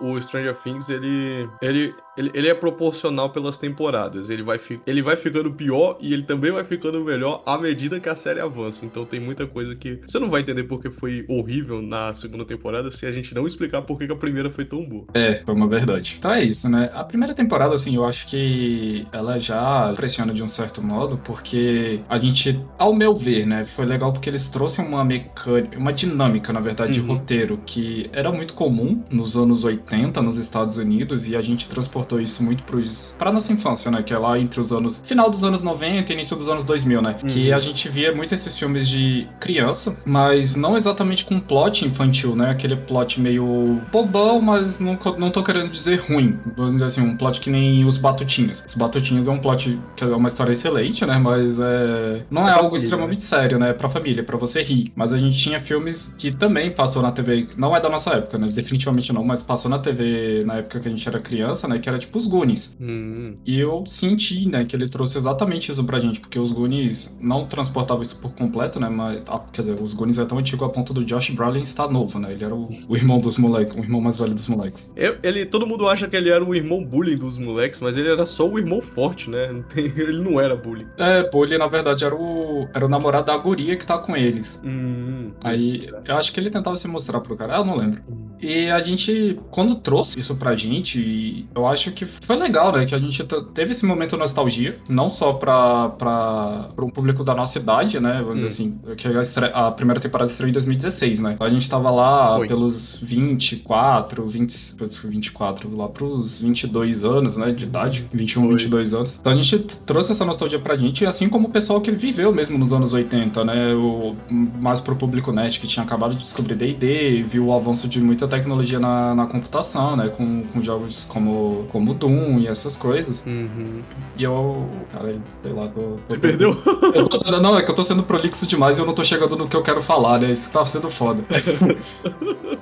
o Stranger Things, ele, ele, ele, ele é proporcional pelas temporadas. Ele vai, fi, ele vai ficando pior e ele também vai ficando melhor à medida que a série avança. Então tem muita coisa que você não vai entender porque foi horrível na segunda temporada se a gente não explicar por que a primeira foi tão boa. É, foi uma verdade. Então é isso, né? A primeira temporada, assim, eu acho que ela já pressiona de um certo modo, porque a gente, ao meu ver, né, foi legal porque eles trouxeram uma mecânica, uma dinâmica, na verdade, uhum. de roteiro que era muito comum nos anos 80 nos Estados Unidos e a gente transportou isso muito pra nossa infância, né? Que é lá entre os anos. final dos anos 90 e início dos anos 2000, né? Uhum. Que a gente via muito esses filmes de criança, mas não exatamente com plot infantil, né? Aquele plot meio bobão, mas não, não tô querendo dizer ruim. Vamos dizer assim, um plot que nem os Batutinhos. Os Batutinhos é um plot que é uma história excelente, né? Mas é. Não é, é algo família, extremamente né? sério, né? Pra família, pra você rir. Mas a gente tinha filmes que também passou na TV. Não é da nossa época, né? Definitivamente não, mas passou na TV na época que a gente era criança, né? Que era tipo os Goonies. Hum. E eu senti, né, que ele trouxe exatamente isso pra gente, porque os Goonies não transportavam isso por completo, né? Mas, ah, quer dizer, os Goonies é tão antigo a ponto do Josh Brolin estar novo, né? Ele era o, o irmão dos moleques, o irmão mais velho dos moleques. ele, todo mundo acha que ele era o irmão bullying dos moleques, mas ele era só o irmão forte, né? Não tem, ele não era bullying. É, pô, ele na verdade era o, era o namorado da guria que tá com eles. Hum, Aí, eu acho que ele tentava se mostrar pro cara, eu não lembro. Hum. E a gente, quando trouxe isso pra gente, eu acho que foi legal, né? Que a gente teve esse momento de nostalgia, não só pra, pra, pra um público da nossa idade, né? Vamos hum. dizer assim, que a, a, primeira temporada estreou em 2016, né? A gente tava lá Oi. pelos 24, 20, 24, lá pros 22 anos, né? De idade, 21, Oi. 22 anos. Então a gente trouxe essa nostalgia pra gente, assim como o pessoal que viveu mesmo nos anos 80, né? O, mais pro público net, que tinha acabado de descobrir D&D, viu o avanço de muita tecnologia na, na computação, né? Com, com jogos como, como Doom e essas coisas. Uhum. E eu. Cara, sei lá, tô. tô Você tô, perdeu? Tô, não, é que eu tô sendo prolixo demais e eu não tô chegando no que eu quero falar, né? Isso tá sendo foda.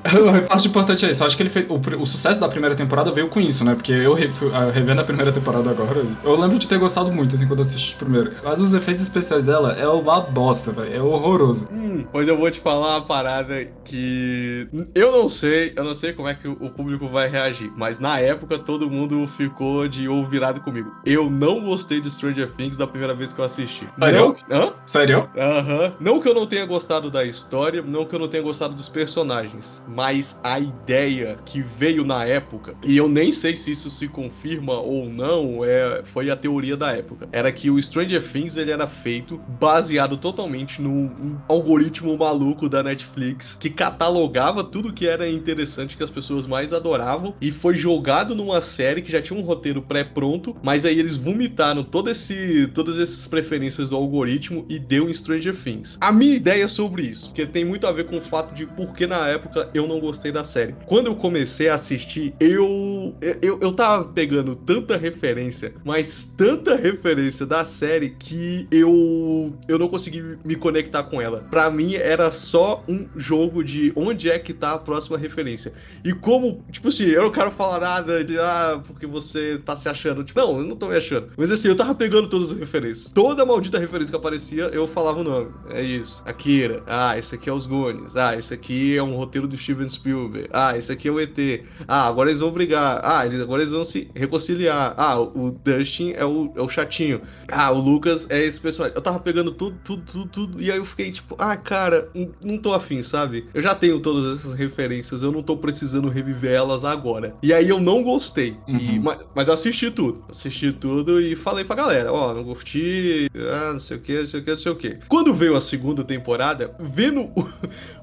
a parte importante é isso. Eu acho que ele fez. O, o, sucesso da primeira temporada veio com isso, né? Porque eu re, revendo a primeira temporada agora, eu lembro de ter gostado muito, assim, quando assisti primeiro. Mas os efeitos especiais dela é uma bosta, velho. É horroroso. Hum, pois eu vou te falar uma parada que. Eu não sei, eu não sei como é que o público vai reagir, mas na época todo mundo ficou de ovo virado comigo. Eu não gostei de Stranger Things da primeira vez que eu assisti. Sério? Não, hã? Sério? Aham. Uhum. Não que eu não tenha gostado da história, não que eu não tenha gostado dos personagens, mas a ideia que veio na época, e eu nem sei se isso se confirma ou não, é, foi a teoria da época. Era que o Stranger Things ele era feito baseado totalmente num algoritmo maluco da Netflix que catalogava tudo que era interessante que as pessoas mais adoravam e foi jogado numa série que já tinha um roteiro pré-pronto, mas aí eles vomitaram todo esse, todas essas preferências do algoritmo e deu em Stranger Things. A minha ideia sobre isso, que tem muito a ver com o fato de por que na época eu não gostei da série. Quando eu comecei a assistir, eu eu, eu tava pegando tanta referência, mas tanta referência da série que eu eu não consegui me conectar com ela. Para mim era só um jogo de onde é que tá a próxima referência. E como, tipo assim, eu não quero falar nada de, ah, porque você tá se achando. Tipo, não, eu não tô me achando. Mas assim, eu tava pegando todas as referências. Toda maldita referência que aparecia, eu falava o nome. É isso. Akira. Ah, esse aqui é os Goonies. Ah, esse aqui é um roteiro do Steven Spielberg. Ah, esse aqui é o ET. Ah, agora eles vão brigar. Ah, agora eles vão se reconciliar. Ah, o Dustin é o, é o chatinho. Ah, o Lucas é esse personagem. Eu tava pegando tudo, tudo, tudo, tudo. E aí eu fiquei tipo, ah, cara, não tô afim, sabe? Eu já tenho todas essas referências eu não tô precisando reviver elas agora. E aí eu não gostei. Uhum. E, mas, mas assisti tudo. Assisti tudo e falei pra galera: ó, oh, não curti, ah, não sei o que, não sei o que, não sei o que. Quando veio a segunda temporada, vendo o,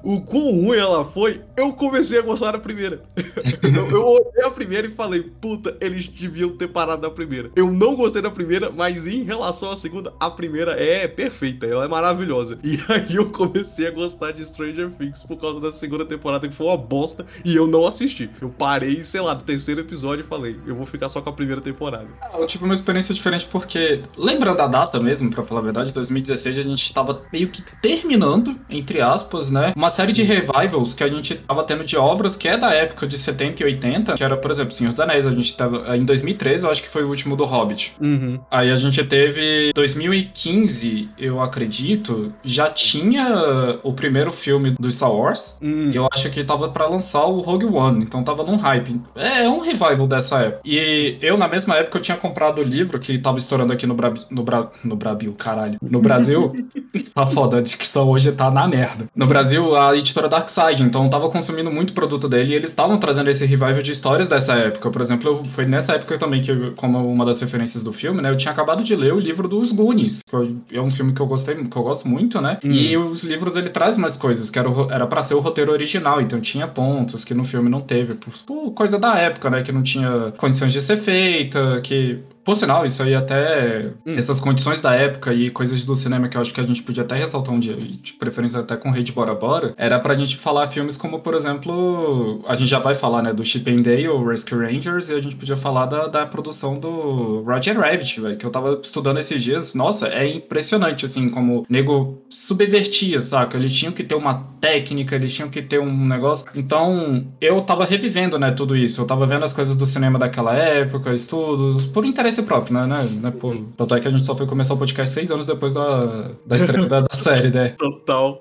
o quão ruim ela foi, eu comecei a gostar da primeira. eu, eu olhei a primeira e falei: puta, eles deviam ter parado da primeira. Eu não gostei da primeira, mas em relação à segunda, a primeira é perfeita, ela é maravilhosa. E aí eu comecei a gostar de Stranger Things por causa da segunda temporada, que foi uma bosta e eu não assisti. Eu parei, sei lá, no terceiro episódio e falei, eu vou ficar só com a primeira temporada. Ah, eu tive uma experiência diferente porque, lembrando a data mesmo, pra falar a verdade, 2016 a gente tava meio que terminando, entre aspas, né, uma série de revivals que a gente tava tendo de obras que é da época de 70 e 80, que era, por exemplo, Senhor dos Anéis, a gente tava, em 2013 eu acho que foi o último do Hobbit. Uhum. Aí a gente teve 2015, eu acredito, já tinha o primeiro filme do Star Wars. Hum. E eu acho que tava pra lançar o Rogue One, então tava num hype. É, é um revival dessa época. E eu, na mesma época, eu tinha comprado o livro que tava estourando aqui no, Bra... no, Bra... no Brasil, caralho. No Brasil. tá foda, a descrição hoje tá na merda. No Brasil, a editora Darkside, então eu tava consumindo muito produto dele e eles estavam trazendo esse revival de histórias dessa época. Por exemplo, eu, foi nessa época também que, como uma das referências do filme, né, eu tinha acabado de ler o livro dos Goonies. Que é um filme que eu gostei, que eu gosto muito, né? Hum. E os livros ele traz mais coisas, que era, o- era pra ser o roteiro original, então tinha pontos que no filme não teve, por, coisa da época, né? Que não tinha condições de ser feita, que. Por sinal, isso aí até. Hum. Essas condições da época e coisas do cinema que eu acho que a gente podia até ressaltar um dia, de preferência até com o Rei de Bora Bora, era pra gente falar filmes como, por exemplo. A gente já vai falar, né? Do Chip and Dale, Rescue Rangers, e a gente podia falar da, da produção do Roger Rabbit, velho, que eu tava estudando esses dias. Nossa, é impressionante, assim, como o nego subvertia, saca? Eles tinham que ter uma técnica, eles tinham que ter um negócio. Então, eu tava revivendo, né, tudo isso. Eu tava vendo as coisas do cinema daquela época, estudos, por interesse próprio, né? né, né por... Tanto é que a gente só foi começar o podcast seis anos depois da, da estreia da, da série, né? Total.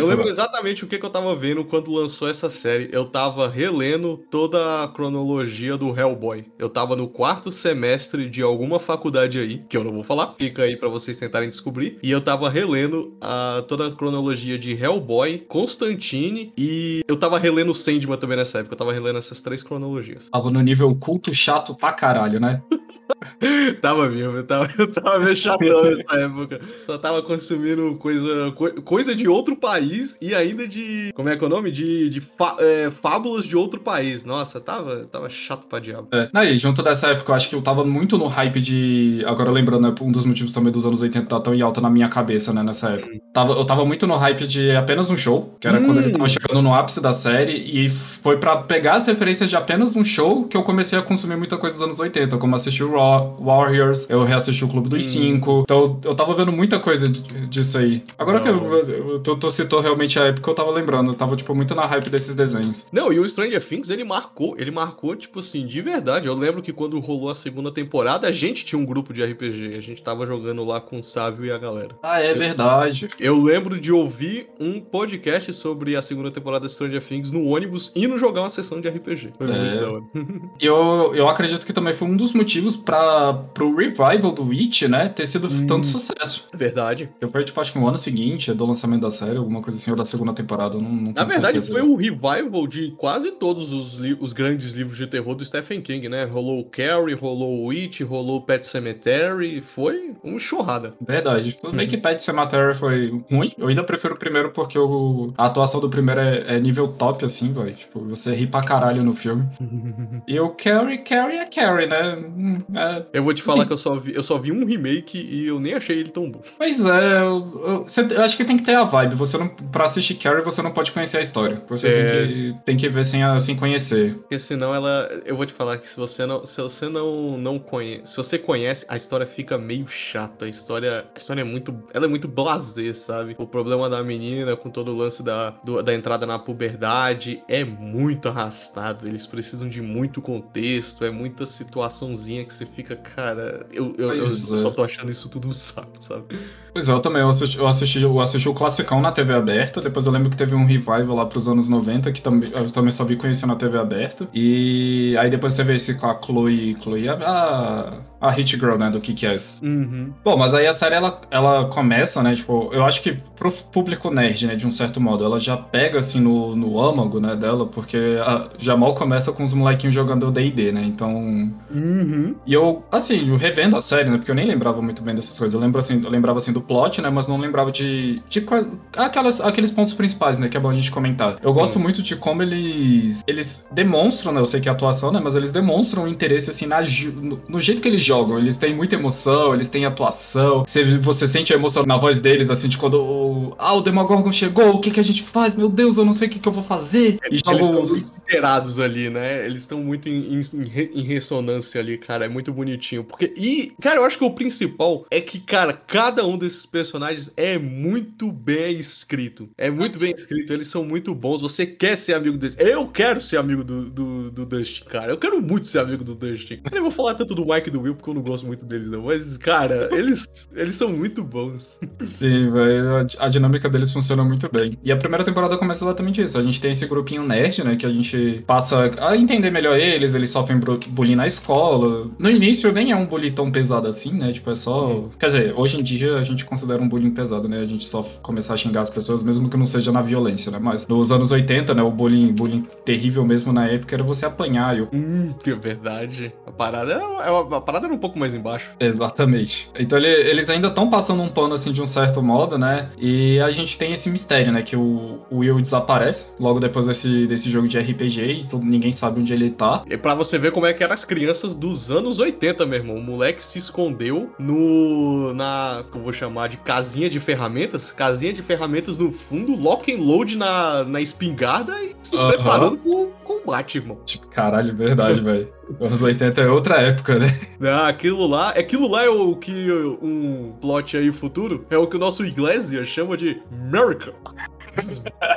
Eu lembro exatamente o que, que eu tava vendo quando lançou essa série. Eu tava relendo toda a cronologia do Hellboy. Eu tava no quarto semestre de alguma faculdade aí, que eu não vou falar, fica aí pra vocês tentarem descobrir. E eu tava relendo a, toda a cronologia de Hellboy, Constantine e eu tava relendo Sandman também nessa época. Eu tava relendo essas três cronologias. Tava no nível culto chato pra caralho, né? tava mesmo, eu tava, eu tava meio chatão nessa época. Só tava consumindo coisa, co- coisa de outro país e ainda de. Como é que é o nome? De, de é, fábulas de outro país. Nossa, tava, tava chato pra diabo. É. Aí, junto dessa época, eu acho que eu tava muito no hype de. Agora lembrando, né, um dos motivos também dos anos 80 tá tão em alta na minha cabeça, né, nessa época. Tava, eu tava muito no hype de apenas um show, que era quando ele Hum. tava chegando no ápice da série, e foi pra pegar as referências de apenas um show que eu comecei a consumir muita coisa dos anos 80, como assistir o Raw, Warriors, eu reassisti o Clube dos Hum. Cinco. Então eu tava vendo muita coisa disso aí. Agora Da que eu, eu, tu, tu citou realmente a época, eu tava lembrando, eu tava, tipo, muito na hype desses desenhos. Não, e o Stranger Things, ele marcou, ele marcou, tipo assim, de verdade. Eu lembro que quando rolou a segunda temporada, a gente tinha um grupo de RPG. A gente tava jogando lá com o Sávio e a galera. Ah, é verdade. Eu lembro de ouvir um podcast sobre a segunda temporada de Stranger Things no ônibus e no jogar uma sessão de RPG. Foi É. muito da hora. Eu, eu acredito que também foi um dos motivos para pro revival do Witch, né, ter sido Hum. tanto sucesso. Verdade. Eu foi, tipo, acho que no ano seguinte do lançamento da série, alguma coisa assim, ou da segunda temporada, não, não Na verdade, certeza. foi um revival de quase todos os, li- os grandes livros de terror do Stephen King, né? Rolou o Carrie, rolou o It, rolou o Pet Cemetery. Foi uma churrada. Verdade. Tudo bem que Pet Cemetery foi ruim. Eu ainda prefiro o primeiro porque o, a atuação do primeiro é, é nível top, assim, velho. Tipo, você ri pra caralho no filme. E o Carrie, Carrie é Carrie, né? Hum, é- Eu vou te falar Sim. que eu só, vi, eu só vi um remake e eu nem achei ele tão bom. Pois é, eu, eu- você- eu acho que tem que ter a vibe. Você não, pra assistir Carrie, você não pode conhecer a história. Você É. tem, que, tem que ver sem, a- sem conhecer. Porque senão ela. Eu vou te falar que se você não. Se você não, não conhece. Se você conhece, a história fica meio chata. A história. A história é muito. Ela é muito blasé, sabe? O problema da menina com todo o lance da, do- da entrada na puberdade é muito arrastado. Eles precisam de muito contexto. É muita situaçãozinha que você fica, cara. Eu, eu, eu é. só tô achando isso tudo um saco, sabe? Pois é, eu também. Eu assisti, eu assisti, eu assisti o classicão na TV aberta. Depois eu lembro que teve um revival lá pros anos 90, que também, eu também só vi conhecer na TV aberta. E aí depois teve esse com a Chloe. Chloe, a, a, Hit Girl, né? Do Kick-Ass. Uhum. Bom, mas aí a série ela, ela começa, né? Tipo, eu acho que pro público nerd, né? De um certo modo, ela já pega assim no, no âmago, né? Dela, porque a, já mal começa com os molequinhos jogando o DD, né? Então. Uhum. E eu, assim, eu revendo a série, né? Porque eu nem lembrava muito bem dessas coisas. Eu lembro assim, eu lembrava assim do plot, né? Mas não lembrava de. de quais, aquelas, aqueles pontos principais, né? Que é bom a gente comentar. Eu gosto Hum. muito de como eles. Eles demonstram, né? Eu sei que é atuação, né? Mas eles demonstram interesse, assim, na, no, no jeito que eles jogam. Eles têm muita emoção, eles têm atuação. Você, você sente a emoção na voz deles, assim, de quando o. Ah, o Demogorgon chegou, o que, que a gente faz? Meu Deus, eu não sei o que, que eu vou fazer. E Eles jogam estão muito inteirados ali, né? Eles estão muito em, em- em ressonância ali, cara. É muito bonitinho. Porque. E, cara, eu acho que o principal é que, cara, cada um desses personagens é muito bem escrito. É muito bem escrito. Eles são muito bons. Você quer ser amigo deles. Eu quero ser amigo do, do, do Dustin, cara. Eu quero muito ser amigo do Dustin. Eu nem vou falar tanto do Mike e do Will, porque eu não gosto muito deles, não. Mas, cara, eles, eles são muito bons. Sim, velho. A dinâmica deles funciona muito bem. E a primeira temporada começa exatamente isso. A gente tem esse grupinho nerd, né? Que a gente passa a entender melhor eles, eles sofrem bullying na escola. No início nem é um bullying tão pesado assim, né? Tipo, é só. Quer dizer, hoje em dia a gente considera um bullying pesado, né? A gente só começar a xingar as pessoas, mesmo que não seja na violência, né? Mas nos anos 80, né? O bullying, bullying terrível mesmo na época era você apanhar. Eu... Hum, que verdade. A parada, era, é a parada era um pouco mais embaixo. Exatamente. Então ele, eles ainda estão passando um pano assim de um certo modo, né? E a gente tem esse mistério, né? Que o, o Will desaparece logo depois desse, desse jogo de RPG e todo, ninguém sabe onde ele tá. E pra você ver como é que eram as crianças dos anos 80, meu irmão. O moleque se escondeu no. na. que eu vou chamar de casinha de ferramentas. Casinha de ferramentas no fundo, lock and load na, na espingarda e se uhum. preparando pro combate, irmão. Tipo, caralho, verdade, velho. Anos 80 é outra época, né? Não, aquilo lá, aquilo lá é o que um plot aí futuro é o que o nosso Iglesias chama de America.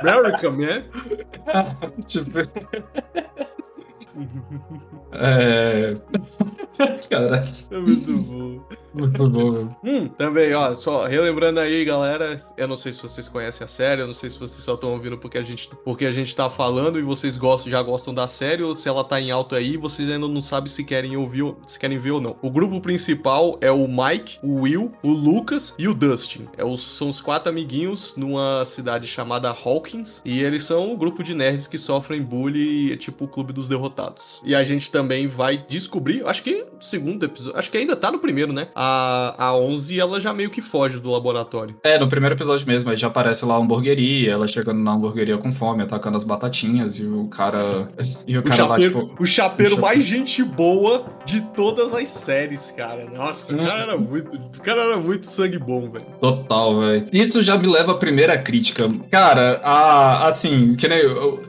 America, man. tipo. É. Caralho. É muito bom. Muito bom, meu. Hum, também, ó, só relembrando aí, galera, eu não sei se vocês conhecem a série, eu não sei se vocês só estão ouvindo porque a gente, porque a gente tá falando e vocês gostam, já gostam da série, ou se ela tá em alta aí, vocês ainda não sabem se querem ouvir, se querem ver ou não. O grupo principal é o Mike, o Will, o Lucas e o Dustin. É os, são os quatro amiguinhos numa cidade chamada Hawkins, e eles são um grupo de nerds que sofrem bullying, tipo o Clube dos Derrotados. E a gente também vai descobrir, acho que segundo episódio, acho que ainda tá no primeiro, né? A, a 11 ela já meio que foge do laboratório. É, no primeiro episódio mesmo, aí já aparece lá a hamburgueria, ela chegando na hamburgueria com fome, atacando as batatinhas, e o cara. E o, o cara chapeiro, lá, tipo. O chapeiro o mais gente boa de todas as séries, cara. Nossa, hum. o cara era muito. O cara era muito sangue bom, velho. Total, velho. Isso já me leva à primeira crítica. Cara, a, assim, que nem.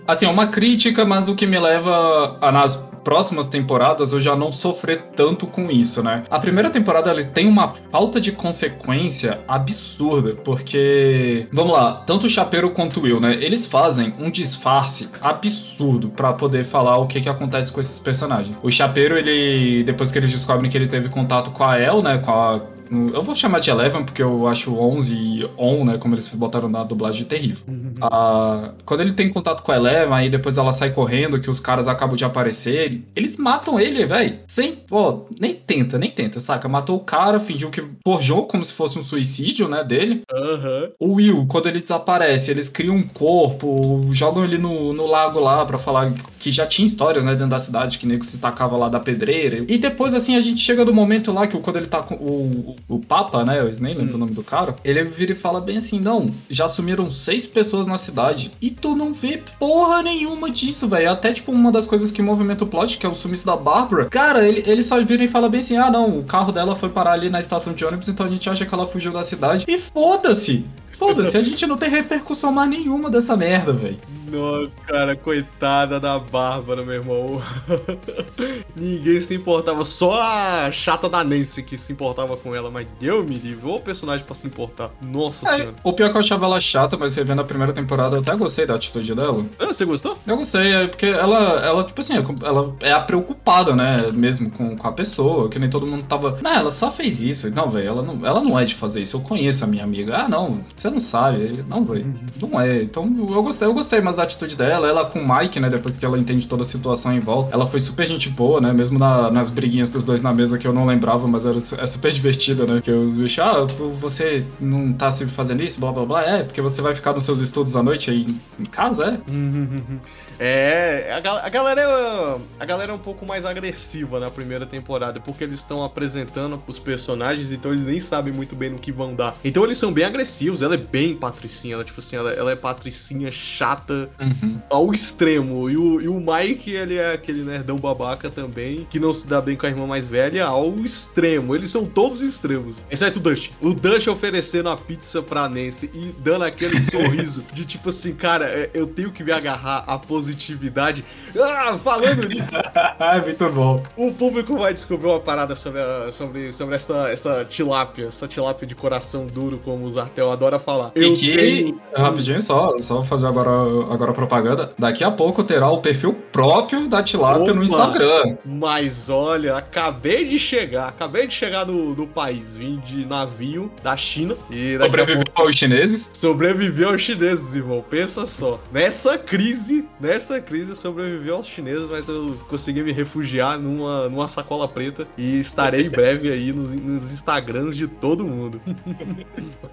Assim, é uma crítica, mas o que me leva a, nas próximas temporadas eu já não sofrer tanto com isso, né? A primeira temporada ele tem uma falta de consequência absurda, porque vamos lá, tanto o Chapeiro quanto o Will, né? Eles fazem um disfarce absurdo para poder falar o que que acontece com esses personagens. O Chapeiro, ele depois que eles descobrem que ele teve contato com a El, né, com a eu vou chamar de Eleven porque eu acho 11 e On, né? Como eles botaram na dublagem terrível. Uhum. Ah, quando ele tem contato com a Eleven, aí depois ela sai correndo, que os caras acabam de aparecer, eles matam ele, velho. Sem. Pô, nem tenta, nem tenta, saca? Matou o cara, fingiu que forjou como se fosse um suicídio, né? Dele. Uhum. O Will, quando ele desaparece, eles criam um corpo, jogam ele no, no lago lá pra falar que já tinha histórias, né? Dentro da cidade, que nego se tacava lá da pedreira. E depois, assim, a gente chega no momento lá que quando ele tá com o o Papa, né? Eu nem lembro hum. o nome do cara. Ele vira e fala bem assim: não, já sumiram seis pessoas na cidade. E tu não vê porra nenhuma disso, velho. Até tipo uma das coisas que movimenta o plot, que é o sumiço da Bárbara. Cara, ele, ele só vira e fala bem assim: ah, não, o carro dela foi parar ali na estação de ônibus, então a gente acha que ela fugiu da cidade. E foda-se! Foda-se, a gente não tem repercussão mais nenhuma dessa merda, velho. Nossa, cara, coitada da Bárbara, meu irmão. Ninguém se importava, só a chata da Nancy que se importava com ela, mas deu me livre, o personagem pra se importar. Nossa é, senhora. O pior é que eu achava ela chata, mas revendo a primeira temporada, eu até gostei da atitude dela. Ah, você gostou? Eu gostei, é porque ela, ela tipo assim, ela é a preocupada, né, mesmo com, com a pessoa, que nem todo mundo tava. Não, ela só fez isso. Não, velho, ela não, ela não é de fazer isso. Eu conheço a minha amiga. Ah, não, você não sabe. Não, velho, não é. Então eu gostei, eu gostei, mas atitude dela, ela com o Mike, né, depois que ela entende toda a situação em volta, ela foi super gente boa, né, mesmo na, nas briguinhas dos dois na mesa que eu não lembrava, mas era, é super divertida, né, que os bichos, ah, você não tá se fazendo isso, blá blá blá, é, porque você vai ficar nos seus estudos à noite aí em casa, é? É, a, a, galera é, a galera é um pouco mais agressiva na primeira temporada, porque eles estão apresentando os personagens, então eles nem sabem muito bem no que vão dar. Então eles são bem agressivos, ela é bem patricinha, ela, tipo assim, ela, ela é patricinha chata uhum. ao extremo. E o, e o Mike, ele é aquele nerdão babaca também, que não se dá bem com a irmã mais velha, ao extremo. Eles são todos extremos. Exceto o Dutch. O Dutch oferecendo a pizza pra Nancy e dando aquele sorriso de tipo assim, cara, é, eu tenho que me agarrar posição positividade. Ah, falando nisso. é muito bom. O público vai descobrir uma parada sobre, a, sobre, sobre essa, essa tilápia, essa tilápia de coração duro, como o Zartel adora falar. Eu e que, tenho... rapidinho, só, só fazer agora a agora propaganda. Daqui a pouco terá o perfil próprio da Tilápia Opa, no Instagram. Mas olha, acabei de chegar, acabei de chegar no, no país, vim de navio da China e sobreviveu pouco... aos chineses? Sobreviveu aos chineses, irmão. Pensa só. Nessa crise, nessa crise sobreviveu aos chineses, mas eu consegui me refugiar numa, numa sacola preta e estarei em breve aí nos, nos Instagrams de todo mundo.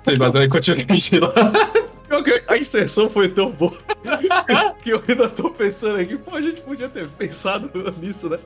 Sim, mas aí continue lá. A inserção foi tão boa que eu ainda tô pensando aqui, pô, a gente podia ter pensado nisso, né?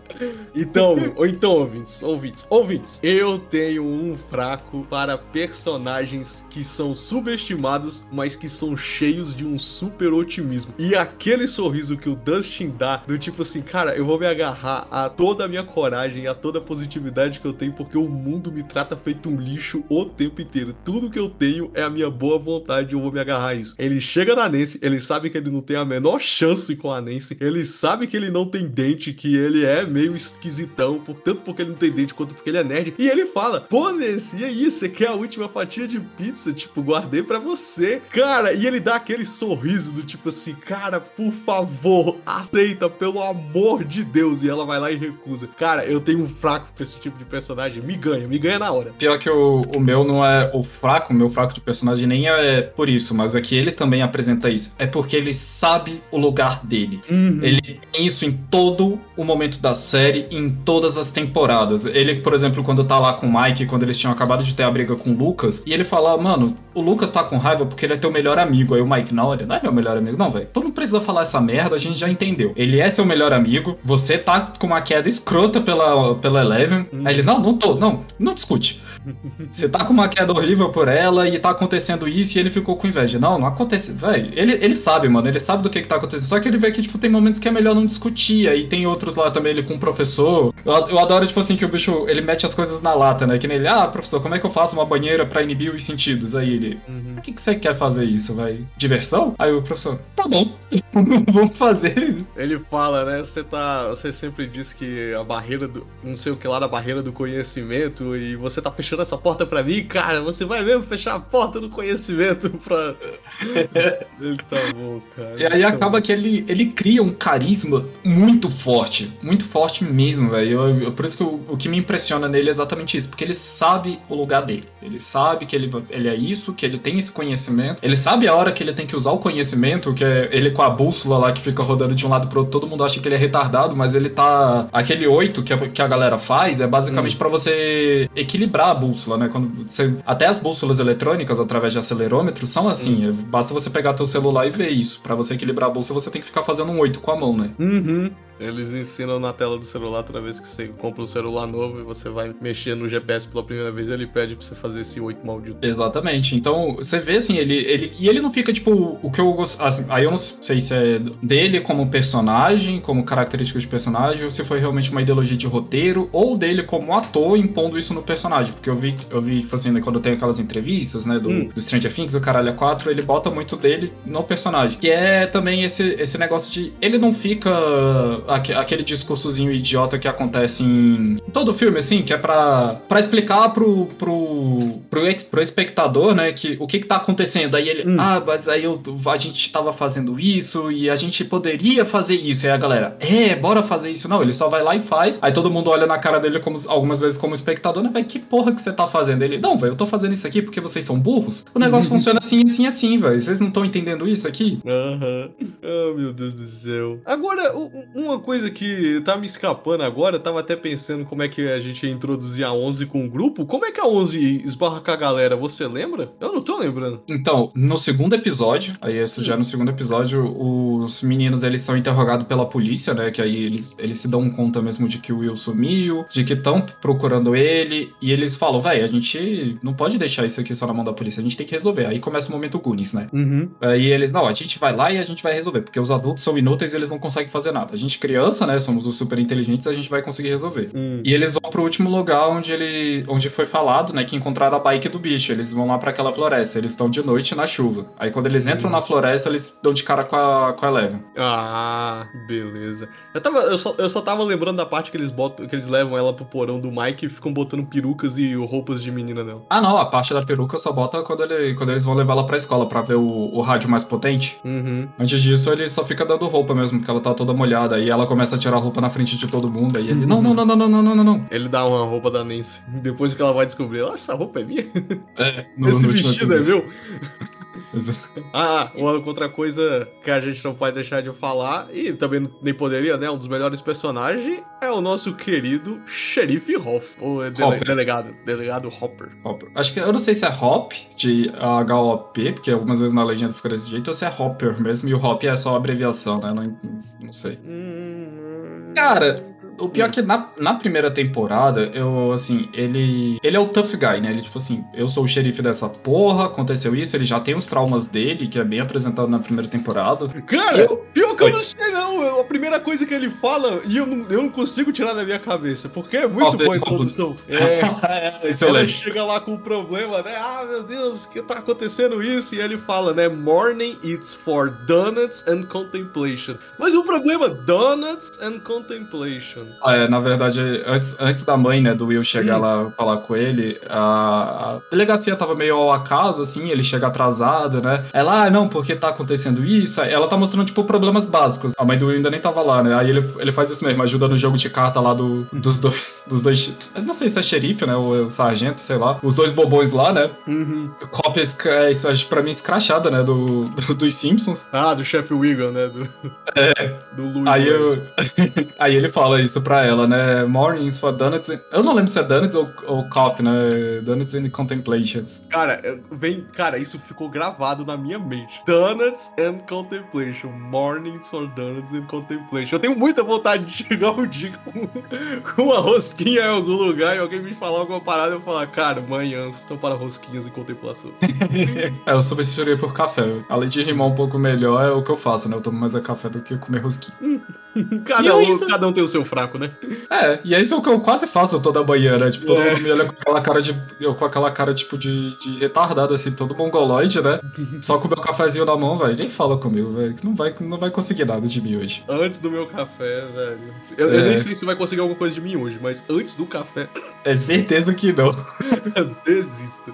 Então, ou então, ouvintes, ouvintes, ouvintes, eu tenho um fraco para personagens que são subestimados, mas que são cheios de um super otimismo. E aquele sorriso que o Dustin dá, do tipo assim, cara, eu vou me agarrar a toda a minha coragem, a toda a positividade que eu tenho, porque o mundo me trata feito um lixo o tempo inteiro. Tudo que eu tenho é a minha boa vontade, eu vou me agarrar isso. Ele chega na Nancy, ele sabe que ele não tem a menor chance com a Nancy, ele sabe que ele não tem dente, que ele é meio esquisitão, tanto porque ele não tem dente quanto porque ele é nerd. E ele fala: Pô, Nancy, e aí, você quer a última fatia de pizza? Tipo, guardei para você. Cara, e ele dá aquele sorriso do tipo assim: Cara, por favor, aceita, pelo amor de Deus. E ela vai lá e recusa. Cara, eu tenho um fraco pra esse tipo de personagem. Me ganha, me ganha na hora. Pior que o, o meu não é o fraco, o meu fraco de personagem nem é por isso, mas é que ele também apresenta isso. É porque ele sabe o lugar dele. Uhum. Ele tem isso em todo o momento da série, em todas as temporadas. Ele, por exemplo, quando tá lá com o Mike, quando eles tinham acabado de ter a briga com o Lucas, e ele fala, mano, o Lucas tá com raiva porque ele é teu melhor amigo. Aí o Mike, não, ele não é meu melhor amigo. Não, velho, tu não precisa falar essa merda, a gente já entendeu. Ele é seu melhor amigo, você tá com uma queda escrota pela, pela Eleven. Uhum. Aí ele, não, não tô, não, não discute. Você tá com uma queda horrível por ela e tá acontecendo isso e ele ficou com inveja. Não, não acontece. Velho, ele, ele sabe, mano. Ele sabe do que, que tá acontecendo. Só que ele vê que, tipo, tem momentos que é melhor não discutir. Aí tem outros lá também, ele com o professor. Eu, eu adoro, tipo assim, que o bicho ele mete as coisas na lata, né? Que nele, ah, professor, como é que eu faço uma banheira pra inibir os sentidos? Aí ele, uhum. o que, que você quer fazer isso, vai? Diversão? Aí o professor, tá bom, vamos fazer. Ele fala, né? Você tá. Você sempre diz que a barreira do. Não sei o que lá, da barreira do conhecimento. E você tá fechando essa porta pra mim, cara. Você vai mesmo fechar a porta do conhecimento pra. ele tá bom, cara. E aí acaba que ele, ele cria um carisma muito forte. Muito forte mesmo, velho. Por isso que o, o que me impressiona nele é exatamente isso. Porque ele sabe o lugar dele. Ele sabe que ele, ele é isso, que ele tem esse conhecimento. Ele sabe a hora que ele tem que usar o conhecimento, que é ele com a bússola lá que fica rodando de um lado pro outro. Todo mundo acha que ele é retardado, mas ele tá. Aquele 8 que a, que a galera faz é basicamente hum. para você equilibrar a bússola, né? Quando você, até as bússolas eletrônicas, através de acelerômetro, são assim. Hum. Basta você pegar teu celular e ver isso. Para você equilibrar a bolsa, você tem que ficar fazendo um 8 com a mão, né? Uhum. Eles ensinam na tela do celular toda vez que você compra um celular novo e você vai mexer no GPS pela primeira vez, ele pede pra você fazer esse 8 maldito. Exatamente. Então, você vê assim, ele. ele e ele não fica, tipo, o que eu gosto. Assim, aí eu não sei se é dele como personagem, como característica de personagem, ou se foi realmente uma ideologia de roteiro, ou dele como ator impondo isso no personagem. Porque eu vi, eu vi, tipo assim, né, quando tem aquelas entrevistas, né, do, hum. do Stranger Things, o Caralho 4, ele bota muito dele no personagem. Que é também esse, esse negócio de. Ele não fica aquele discursozinho idiota que acontece em todo filme, assim, que é pra, pra explicar pro, pro, pro, ex, pro espectador, né, que o que que tá acontecendo. Aí ele, hum. ah, mas aí eu, a gente tava fazendo isso e a gente poderia fazer isso. E aí a galera, é, bora fazer isso. Não, ele só vai lá e faz. Aí todo mundo olha na cara dele como, algumas vezes como espectador, né, velho, que porra que você tá fazendo? Ele, não, velho, eu tô fazendo isso aqui porque vocês são burros. O negócio funciona assim, assim, assim, velho. Vocês não estão entendendo isso aqui? Aham. Uhum. Oh, meu Deus do céu. Agora, uma coisa que tá me escapando agora, eu tava até pensando como é que a gente ia introduzir a 11 com o grupo. Como é que a 11 esbarra com a galera? Você lembra? Eu não tô lembrando. Então, no segundo episódio, aí esse já no segundo episódio, os meninos eles são interrogados pela polícia, né? Que aí eles, eles se dão conta mesmo de que o Will sumiu, de que estão procurando ele, e eles falam, velho, a gente não pode deixar isso aqui só na mão da polícia, a gente tem que resolver. Aí começa o momento Goonies, né? Uhum. Aí eles, não, a gente vai lá e a gente vai resolver, porque os adultos são inúteis e eles não conseguem fazer nada. A gente criança, né? Somos os super inteligentes, a gente vai conseguir resolver. Hum. E eles vão pro último lugar onde ele. onde foi falado, né? Que encontraram a bike do bicho. Eles vão lá para aquela floresta. Eles estão de noite na chuva. Aí quando eles entram hum. na floresta, eles dão de cara com a, com a Eleven. Ah, beleza. Eu, tava, eu, só, eu só tava lembrando da parte que eles botam, que eles levam ela pro porão do Mike e ficam botando perucas e roupas de menina nela. Ah, não, a parte da peruca só bota quando, ele, quando eles vão levar ela pra escola pra ver o, o rádio mais potente. Uhum. Antes disso, ele só fica dando roupa mesmo, porque ela tá toda molhada. Aí ela começa a tirar a roupa na frente de todo mundo. Aí ele, não, não, não, não, não, não, não, não. Ele dá uma roupa da Nancy. Depois que ela vai descobrir, essa roupa é minha. É, no, Esse no vestido é meu. ah, uma outra coisa que a gente não pode deixar de falar, e também nem poderia, né? Um dos melhores personagens é o nosso querido xerife Hoff, o dele delegado, delegado Hopper. Hopper. Acho que eu não sei se é Hop, de H-O-P, porque algumas vezes na legenda fica desse jeito, ou se é Hopper mesmo, e o Hop é só abreviação, né? Não, não sei. Hum... Cara, o pior é que na, na primeira temporada, eu, assim, ele. Ele é o tough guy, né? Ele, tipo assim, eu sou o xerife dessa porra, aconteceu isso, ele já tem os traumas dele, que é bem apresentado na primeira temporada. Cara, eu... pior que eu não sei, não. A primeira coisa que ele fala, e eu não, eu não consigo tirar da minha cabeça, porque é muito boa a introdução. É. é ela chega lá com o um problema, né? Ah, meu Deus, que tá acontecendo isso? E ele fala, né? Morning, it's for donuts and contemplation. Mas o problema, donuts and contemplation. Ah, é, na verdade, antes, antes da mãe, né, do Will chegar hum. lá falar com ele, a, a, delegacia tava meio ao acaso, assim, ele chega atrasado, né? Ela, ah, não, porque tá acontecendo isso? Ela tá mostrando, tipo, problemas básicos. A mãe do Will ainda nem tava lá, né? Aí ele, ele faz isso mesmo, ajuda no jogo de carta lá do, dos dois. Dos dois. Eu não sei se é xerife, né? Ou o sargento, sei lá. Os dois bobões lá, né? Uhum. Cópia, é, isso pra mim, escrachada, né? Do, do, dos Simpsons. Ah, do chefe Wiggum, né? Do, é. Do Louis. Aí, eu, aí ele fala isso pra ela, né? Mornings for Donuts. Eu não lembro se é Donuts ou, ou Coffee, né? Donuts and Contemplations. Cara, vem, cara, isso ficou gravado na minha mente. Donuts and Contemplation. Mornings for Donuts and Contemplation. Eu tenho muita vontade de chegar um dia com, com uma rosquinha em algum lugar e alguém me falar alguma parada e eu falar, cara, manhãs são para rosquinhas e contemplação. é, eu substituiria por café. Além de rimar um pouco melhor, é o que eu faço, né? Eu tomo mais a café do que comer rosquinha. cada, um, isso... cada um tem o seu fraco, né? É, e é isso que eu quase faço toda manhã, né? Tipo, todo é. mundo me olha com aquela cara de. Eu com aquela cara, tipo, de, de retardado, assim, todo mongoloide, né? Só com o meu cafezinho na mão, velho. Nem fala comigo, velho. Não vai, não vai conseguir nada de mim hoje. Antes do meu café, velho. Eu, é. eu nem sei se vai conseguir alguma coisa de mim hoje, mas antes do café. É certeza que não. Desista.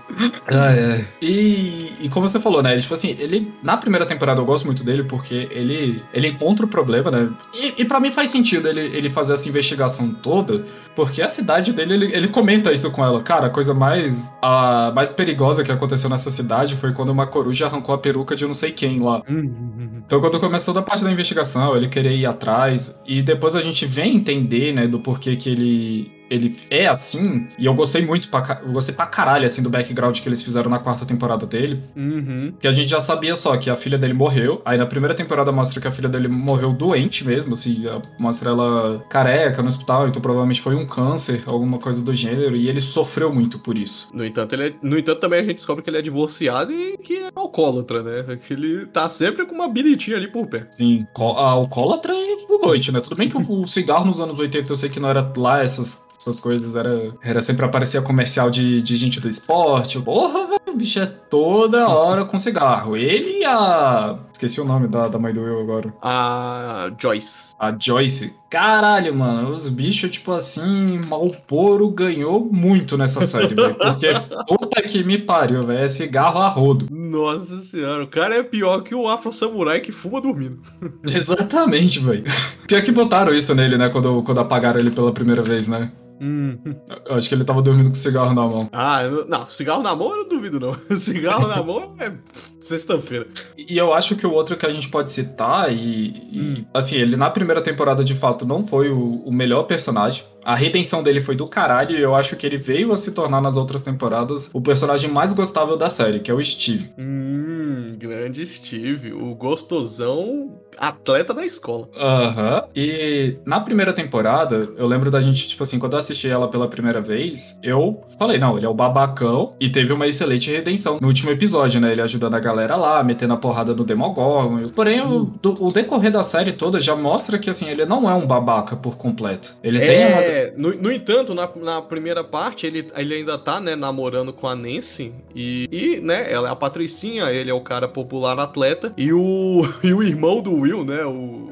Ah, é. E, e como você falou, né? Tipo assim, ele. Na primeira temporada eu gosto muito dele porque ele, ele encontra o problema, né? E, e para mim faz sentido ele, ele fazer essa investigação toda, porque a cidade dele, ele, ele comenta isso com ela. Cara, a coisa mais, a, mais perigosa que aconteceu nessa cidade foi quando uma coruja arrancou a peruca de não sei quem lá. Uhum. então, quando começou toda a parte da investigação, ele queria ir atrás, e depois a gente vem entender, né, do porquê que ele ele é assim, e eu gostei muito, pra, eu gostei pra caralho, assim, do background que eles fizeram na quarta temporada dele. Uhum. Que a gente já sabia só que a filha dele morreu. Aí na primeira temporada mostra que a filha dele morreu doente mesmo, assim, mostra ela careca no hospital, então provavelmente foi um câncer, alguma coisa do gênero, e ele sofreu muito por isso. No entanto, ele é, no entanto também a gente descobre que ele é divorciado e que é alcoólatra, né? Que ele tá sempre com uma biritinha ali por perto. Sim, a alcoólatra é noite, né? Tudo bem que o cigarro nos anos 80 eu sei que não era lá essas essas coisas era, era sempre aparecia comercial de, de gente do esporte. Porra, velho, o bicho é toda hora com cigarro. Ele e a. Esqueci o nome da, da mãe do Will agora. A Joyce. A Joyce. Caralho, mano, os bichos, tipo assim, Malporo ganhou muito nessa série, velho. Porque puta que me pariu, velho. É cigarro a rodo. Nossa senhora, o cara é pior que o Afro Samurai que fuma dormindo. Exatamente, velho. Pior que botaram isso nele, né, quando, quando apagaram ele pela primeira vez, né? Hum. Eu acho que ele tava dormindo com cigarro na mão. Ah, não, cigarro na mão eu não duvido, não. Cigarro na mão é sexta-feira. E eu acho que o outro que a gente pode citar, e, hum. e assim, ele na primeira temporada de fato não foi o, o, melhor personagem. A redenção dele foi do caralho, e eu acho que ele veio a se tornar nas outras temporadas o personagem mais gostável da série, que é o Steve. Hum, grande Steve. O gostosão atleta da escola. Aham. Uhum. E na primeira temporada, eu lembro da gente, tipo assim, quando eu assisti ela pela primeira vez, eu falei, não, ele é o babacão e teve uma excelente redenção no último episódio, né? Ele ajudando a galera lá, metendo a porrada no Demogorgon. Porém, o, hum. do, o, decorrer da série toda já mostra que, assim, ele não é um babaca por completo. Ele é, tem umas... no, no entanto, na, na primeira parte, ele, ele ainda tá, né, namorando com a Nancy e, e, né, ela é a Patricinha, ele é o cara popular atleta e o, e o irmão do Will, né, o,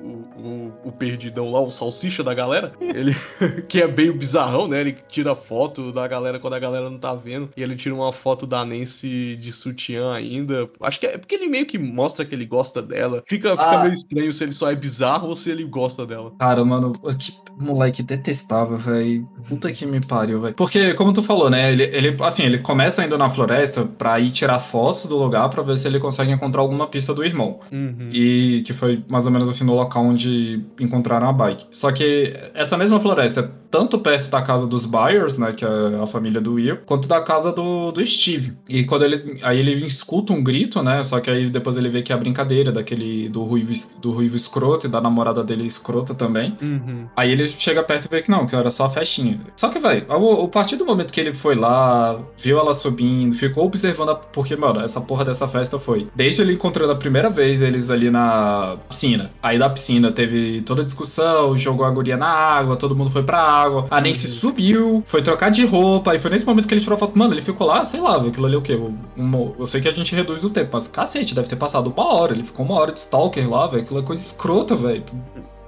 o, perdidão lá, o salsicha da galera, ele que é meio bizarrão, né? Ele tira foto da galera quando a galera não tá vendo. E ele tira uma foto da Nancy de sutiã ainda. Acho que é porque ele meio que mostra que ele gosta dela. Fica, ah. fica meio estranho se ele só é bizarro ou se ele gosta dela. Cara, mano, que moleque detestável, velho. Puta que me pariu, velho. Porque, como tu falou, né? Ele, ele, assim, ele começa indo na floresta pra ir tirar fotos do lugar pra ver se ele consegue encontrar alguma pista do irmão. Uhum. E que foi mais ou menos assim no local onde encontraram a bike. Só que essa mesma floresta é tanto perto da casa dos Byers, né, que é a família do Will, quanto da casa do, do Steve. E quando ele aí ele escuta um grito, né, só que aí depois ele vê que é a brincadeira daquele do ruivo, do ruivo escroto e da namorada dele escrota também. Uhum. Aí ele chega perto e vê que não, que era só a festinha. Só que, velho, a partir do momento que ele foi lá, viu ela subindo, ficou observando, a, porque, mano, essa porra dessa festa foi desde ele encontrando a primeira vez eles ali na piscina. Aí da piscina teve toda a discussão, jogou a guria na água, todo mundo foi pra água. A Nancy uhum. subiu, foi trocar de roupa, e foi nesse momento que ele tirou a foto. Mano, ele ficou lá, sei lá, aquilo ali é o quê? Um, eu sei que a gente reduz o tempo, mas cacete, deve ter passado uma hora. Ele ficou uma hora de stalker lá, velho. Aquilo é coisa escrota, velho.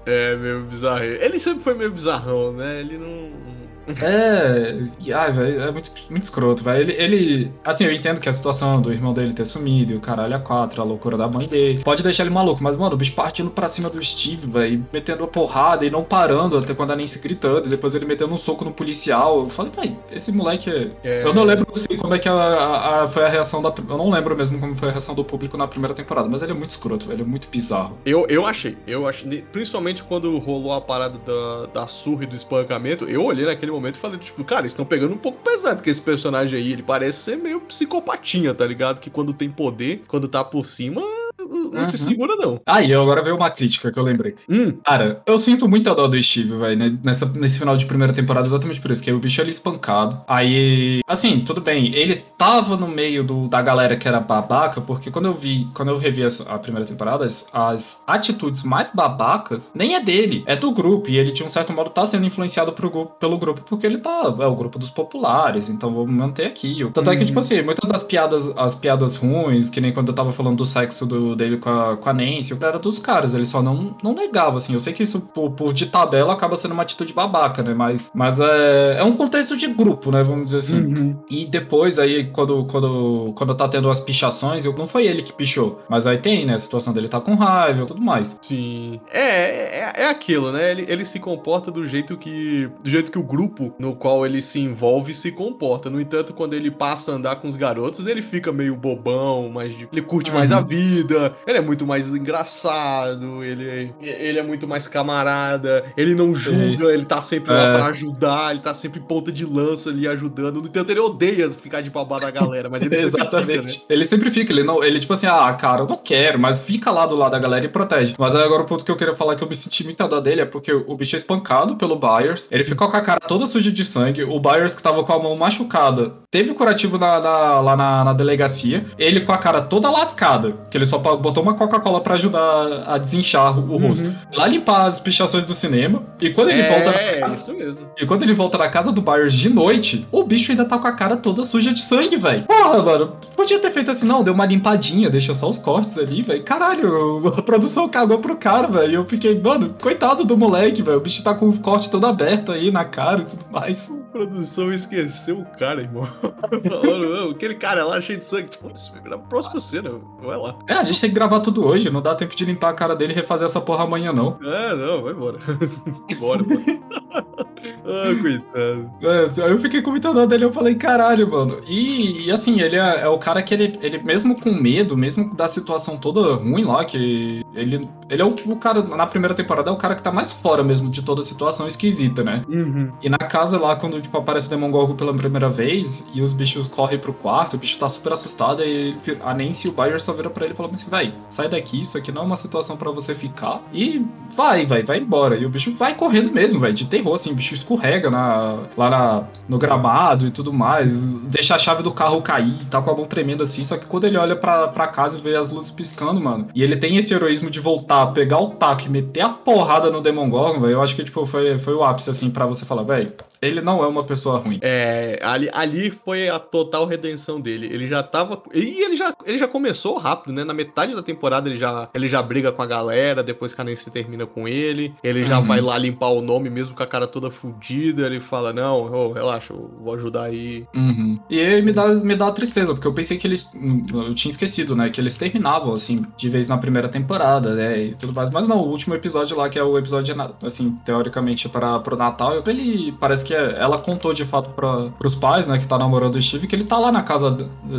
É, meio bizarro. Ele sempre foi meio bizarrão, né? Ele não é. Ai, velho, é muito, muito escroto, velho. Ele, ele. Assim, eu entendo que a situação do irmão dele ter sumido e o caralho a quatro, a loucura da mãe dele. Pode deixar ele maluco, mas, mano, o bicho partindo pra cima do Steve, velho, metendo a porrada e não parando até quando a Nancy gritando. E depois ele metendo um soco no policial. Eu falei, pai, esse moleque é. é... Eu não lembro assim, como é que a, a, a, foi a reação da. Eu não lembro mesmo como foi a reação do público na primeira temporada, mas ele é muito escroto, velho. É muito bizarro. Eu, eu achei, eu achei. Principalmente quando rolou a parada da, da surra e do espancamento, eu olhei naquele momento e falei, tipo, cara, eles estão pegando um pouco pesado que esse personagem aí, ele parece ser meio psicopatinha, tá ligado? Que quando tem poder, quando tá por cima, não uhum. se segura, não. Ah, e agora veio uma crítica que eu lembrei. Hum. Cara, eu sinto muito a dó do Steve, velho, né? Nessa, nesse final de primeira temporada, exatamente por isso, que aí o bicho ali espancado. Aí, assim, tudo bem, ele tava no meio do, da galera que era babaca, porque quando eu vi, quando eu revi essa, a primeira temporada, as, as, atitudes mais babacas nem é dele, é do grupo. E ele, de um certo modo, tá sendo influenciado pro, pelo grupo, porque ele tá, é o grupo dos populares, então vou manter aqui. Tanto é que, tipo assim, muitas das piadas, as piadas ruins, que nem quando eu tava falando do sexo do, dele com a, com a Nancy, o era dos caras, ele só não, não negava, assim. Eu sei que isso, por, por de tabela, acaba sendo uma atitude babaca, né? Mas, mas é, é um contexto de grupo, né? Vamos dizer assim. Uhum. E depois, aí, quando, quando, quando tá tendo as pichações, eu, não foi ele que pichou. Mas aí tem, né? A situação dele tá com raiva e tudo mais. Sim. É, é, é aquilo, né? Ele, ele se comporta do jeito que. Do jeito que o grupo no qual ele se envolve se comporta. No entanto, quando ele passa a andar com os garotos, ele fica meio bobão, mas ele curte uhum. mais a vida. Ele é muito mais engraçado, ele, ele é muito mais camarada, ele não julga, Sim. ele tá sempre é. lá pra ajudar, ele tá sempre ponta de lança ali ajudando. No entanto, ele odeia ficar de babá da galera, mas ele Exatamente. Fica, né? Ele sempre fica, ele não, ele tipo assim, ah, cara, eu não quero, mas fica lá do lado da galera e protege. Mas agora o ponto que eu queria falar que eu me senti muito dó dele é porque o bicho é espancado pelo Byers, ele ficou com a cara toda suja de sangue, o Byers que tava com a mão machucada, teve o curativo na, na, lá na, na delegacia, ele com a cara toda lascada, que ele só botou uma Coca-Cola para ajudar a desinchar o uhum. rosto. Lá limpar as pichações do cinema. E quando ele é, volta. É, casa, isso mesmo. E quando ele volta na casa do Byers de noite, o bicho ainda tá com a cara toda suja de sangue, velho. Porra, mano. Podia ter feito assim, não, deu uma limpadinha, deixa só os cortes ali, velho. Caralho, a produção cagou pro cara, velho. Eu fiquei, mano, coitado do moleque, velho. O bicho tá com os cortes todo aberto aí na cara e tudo mais. A produção esqueceu o cara, irmão. Falando, aquele cara lá cheio de sangue. Pô, virar próxima cena, vai lá. É, a gente tem que gravar tudo hoje, não dá tempo de limpar a cara dele e refazer essa porra amanhã, não. É, não, vai embora. Bora, ah, coitado. É, aí eu fiquei com muita dó dele, eu falei, caralho, mano. E, e assim, ele é, é, o cara que ele, ele, mesmo com medo, mesmo da situação toda ruim lá, que ele, ele é o, o, cara, na primeira temporada, é o cara que tá mais fora mesmo de toda a situação esquisita, né? Uhum. E na casa lá, quando, tipo, aparece o Demogorgon pela primeira vez, e os bichos correm pro quarto, o bicho tá super assustado, e a Nancy e o Bayer só viram pra ele e falam assim, vai, sai daqui, isso aqui não é uma situação para você ficar. E vai, vai, vai embora. E o bicho vai correndo mesmo, velho, de terror, assim, o bicho escorrega na, lá na, no gramado e tudo mais, deixa a chave do carro cair, tá com a mão tremenda assim, só que quando ele olha pra, pra casa e vê as luzes piscando, mano, e ele tem esse heroísmo de voltar, pegar o taco e meter a porrada no Demon Gorgon, velho, eu acho que, tipo, foi, foi o ápice, assim, para você falar, velho, ele não é uma pessoa ruim. É, ali, ali foi a total redenção dele. Ele já tava. E ele já, ele já começou rápido, né? Na metade da temporada ele já, ele já briga com a galera, depois que a Nancy termina com ele. Ele já uhum. vai lá limpar o nome, mesmo com a cara toda fodida. Ele fala: Não, oh, relaxa, eu vou ajudar aí. Uhum. E aí me dá, me dá tristeza, porque eu pensei que eles. Eu tinha esquecido, né? Que eles terminavam, assim, de vez na primeira temporada, né? E tudo mais. Mas não, o último episódio lá, que é o episódio, assim, teoricamente para pro Natal, ele parece que ela contou de fato para pros pais, né, que tá namorando o Steve, que ele tá lá na casa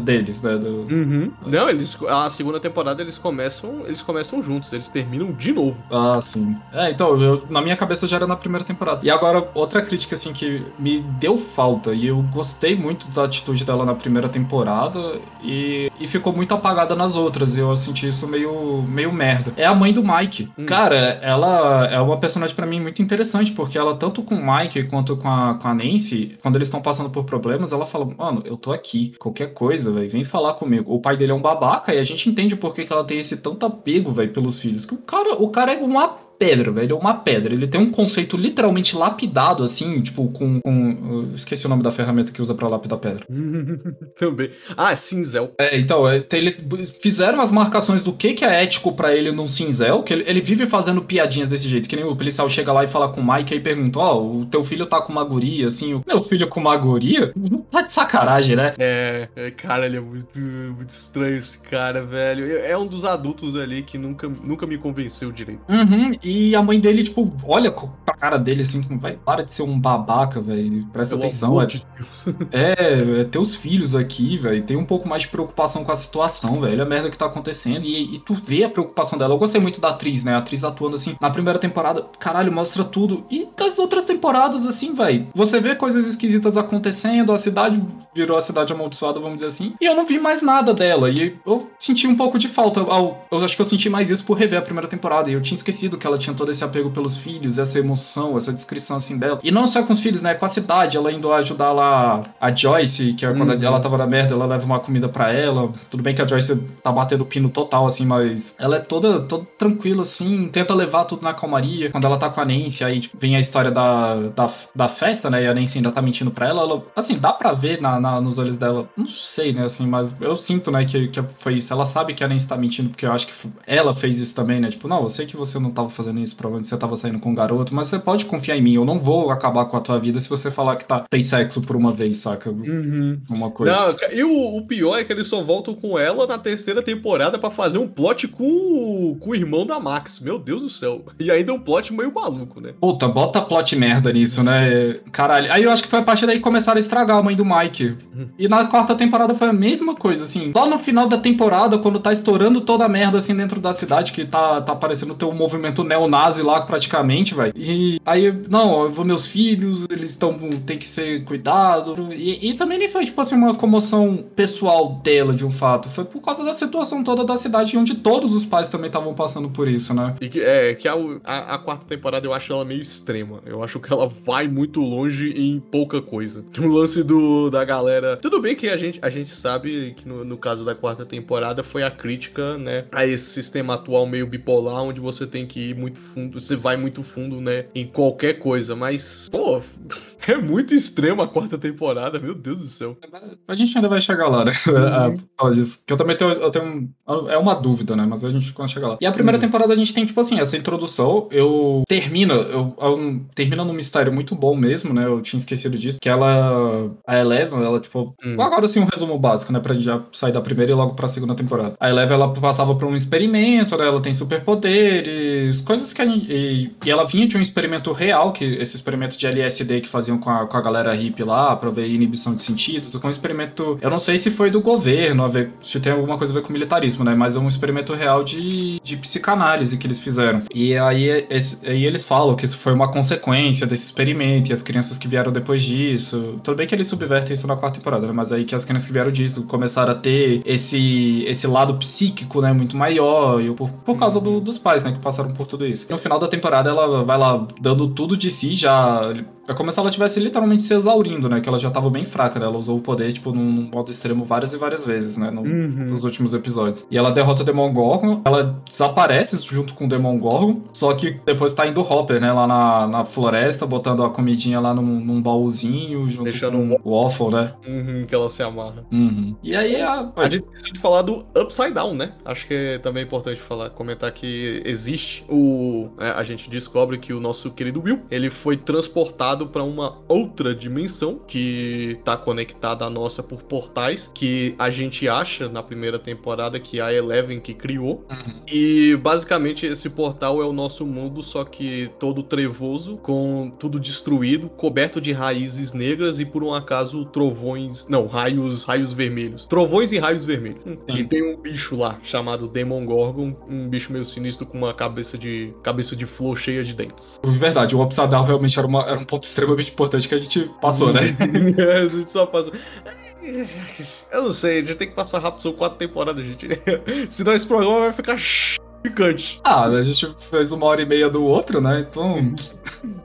deles, né? Do... Uhum. Não, eles a segunda temporada eles começam, eles começam juntos, eles terminam de novo. Ah, sim. É, então, eu, na minha cabeça já era na primeira temporada. E agora outra crítica assim que me deu falta e eu gostei muito da atitude dela na primeira temporada e, e ficou muito apagada nas outras. E eu senti isso meio meio merda. É a mãe do Mike. Hum. Cara, ela é uma personagem para mim muito interessante porque ela tanto com o Mike quanto com a, com a Nancy, quando eles estão passando por problemas, ela fala: Mano, eu tô aqui. Qualquer coisa, vem falar comigo. O pai dele é um babaca e a gente entende por que, que ela tem esse tanto apego, velho, pelos filhos. Que o cara, o cara é uma pedra, velho. É uma pedra. Ele tem um conceito literalmente lapidado, assim, tipo, com. com esqueci o nome da ferramenta que usa pra lapidar pedra. Também. Ah, cinzel. É, então, é, ele, fizeram as marcações do que, que é ético para ele num cinzel, que ele, ele, vive fazendo piadinhas desse jeito, que nem o policial chega lá e fala com o Mike e pergunta: Ó, oh, o teu filho tá com uma guria, assim, o meu filho com uma guria? Tá de sacanagem, né? É, é, cara, ele é muito, muito estranho esse cara, velho. É um dos adultos ali que nunca, nunca me convenceu direito. Uhum, e a mãe dele, tipo, olha pra cara dele assim, vai, para de ser um babaca, velho. Presta Pelo atenção. É, de é, é, teus filhos aqui, velho. Tem um pouco mais de preocupação com a situação, velho. A merda que tá acontecendo. E, e, tu vê a preocupação dela. Eu gostei muito da atriz, né? A atriz atuando assim. Na primeira temporada, caralho, mostra tudo. E das outras temporadas, assim, velho. Você vê coisas esquisitas acontecendo, a cidade virou a cidade amaldiçoada, vamos dizer assim. E eu não vi mais nada dela. E eu senti um pouco de falta. Eu acho que eu senti mais isso por rever a primeira temporada. E eu tinha esquecido que ela ela tinha todo esse apego pelos filhos, essa emoção, essa descrição assim dela. E não só com os filhos, né? Com a cidade, ela indo ajudar lá a Joyce, que é quando uhum. ela tava na merda, ela leva uma comida para ela. Tudo bem que a Joyce tá batendo pino total, assim, mas ela é toda, toda tranquila, assim, tenta levar tudo na calmaria. Quando ela tá com a Nancy, aí tipo, vem a história da, da, da, festa, né? E a Nancy ainda tá mentindo pra ela. ela assim, dá pra ver na, na, nos olhos dela. Não sei, né? Assim, mas eu sinto, né, que, que foi isso. Ela sabe que a Nancy tá mentindo, porque eu acho que ela fez isso também, né? Tipo, não, eu sei que você não tava fazendo isso, provavelmente você tava saindo com um garoto, mas você pode confiar em mim, eu não vou acabar com a tua vida se você falar que tá, fez sexo por uma vez, saca? Uhum. Uma coisa. Não, e o, o, pior é que eles só voltam com ela na terceira temporada para fazer um plot com, com o irmão da Max. Meu Deus do céu. E ainda um plot meio maluco, né? Puta, bota plot merda nisso, né? Caralho. Aí eu acho que foi a partir daí que começaram a estragar a mãe do Mike. Uhum. E na quarta temporada foi a mesma coisa, assim. Lá no final da temporada, quando tá estourando toda a merda assim dentro da cidade, que tá, tá aparecendo ter um movimento neonazi lá praticamente, vai. E aí, não, eu vou meus filhos, eles estão tem que ser cuidado. E, e, também nem foi tipo assim uma comoção pessoal dela de um fato, foi por causa da situação toda da cidade onde todos os pais também estavam passando por isso, né? E que é que a, a, a, quarta temporada eu acho ela meio extrema. Eu acho que ela vai muito longe em pouca coisa. O lance do da galera, tudo bem que a gente a gente sabe que no, no caso da quarta temporada foi a crítica, né, a esse sistema atual meio bipolar onde você tem que ir muito fundo, você vai muito fundo, né, em qualquer coisa, mas, pô, é muito extremo a quarta temporada, meu Deus do céu. A gente ainda vai chegar lá, né? Uhum. disso. Que eu também tenho, eu tenho. É uma dúvida, né? Mas a gente quando chegar lá. E a primeira uhum. temporada a gente tem, tipo assim, essa introdução. Eu termina, eu, eu, termina num mistério muito bom mesmo, né? Eu tinha esquecido disso. Que ela. A Eleven, ela, tipo. Uhum. Agora assim, um resumo básico, né? Pra gente já sair da primeira e logo pra segunda temporada. A Eleven, ela passava por um experimento, né? Ela tem superpoderes, coisas que a gente. E, e ela vinha de um experimento real, que esse experimento de LSD que faziam com a, com a galera hippie lá, pra ver inibição de sentidos. É um experimento, eu não sei se foi do governo, a ver, se tem alguma coisa a ver com militarismo, né? Mas é um experimento real de, de psicanálise que eles fizeram. E aí, esse, aí eles falam que isso foi uma consequência desse experimento e as crianças que vieram depois disso. Tudo bem que eles subvertem isso na quarta temporada, né? Mas aí que as crianças que vieram disso começaram a ter esse, esse lado psíquico, né? Muito maior, e por, por causa do, dos pais, né? Que passaram por tudo isso. E no final da temporada ela vai lá dando tudo de si, já é como se ela tivesse literalmente se exaurindo, né? Que ela já tava bem fraca, né? Ela usou o poder, tipo, num modo extremo várias e várias vezes, né? No, uhum. Nos últimos episódios. E ela derrota o Demon Gorgon, ela desaparece junto com o Demon Gorgon, só que depois tá indo o Hopper, né? Lá na, na floresta, botando a comidinha lá num, num baúzinho, junto Deixando com o Waffle, né? Uhum, que ela se amarra. Uhum. E aí a... a gente esqueceu de falar do Upside Down, né? Acho que é também importante falar, comentar que existe o... É, a gente descobre que o nosso querido Will, ele foi transportado para uma outra dimensão que tá conectada à nossa por portais que a gente acha na primeira temporada que a Eleven que criou. Uhum. E basicamente esse portal é o nosso mundo, só que todo trevoso, com tudo destruído, coberto de raízes negras e por um acaso trovões, não, raios, raios vermelhos. Trovões e raios vermelhos. Sim. E tem um bicho lá chamado Demon Gorgon, um bicho meio sinistro com uma cabeça de cabeça de flor cheia de dentes. Verdade, o Down realmente era, uma, era um ponto extremamente importante que a gente passou, né? a gente só passou. Eu não sei, a gente tem que passar rápido, são quatro temporadas, gente. Senão esse programa vai ficar picante. Ah, a gente fez uma hora e meia do outro, né? Então.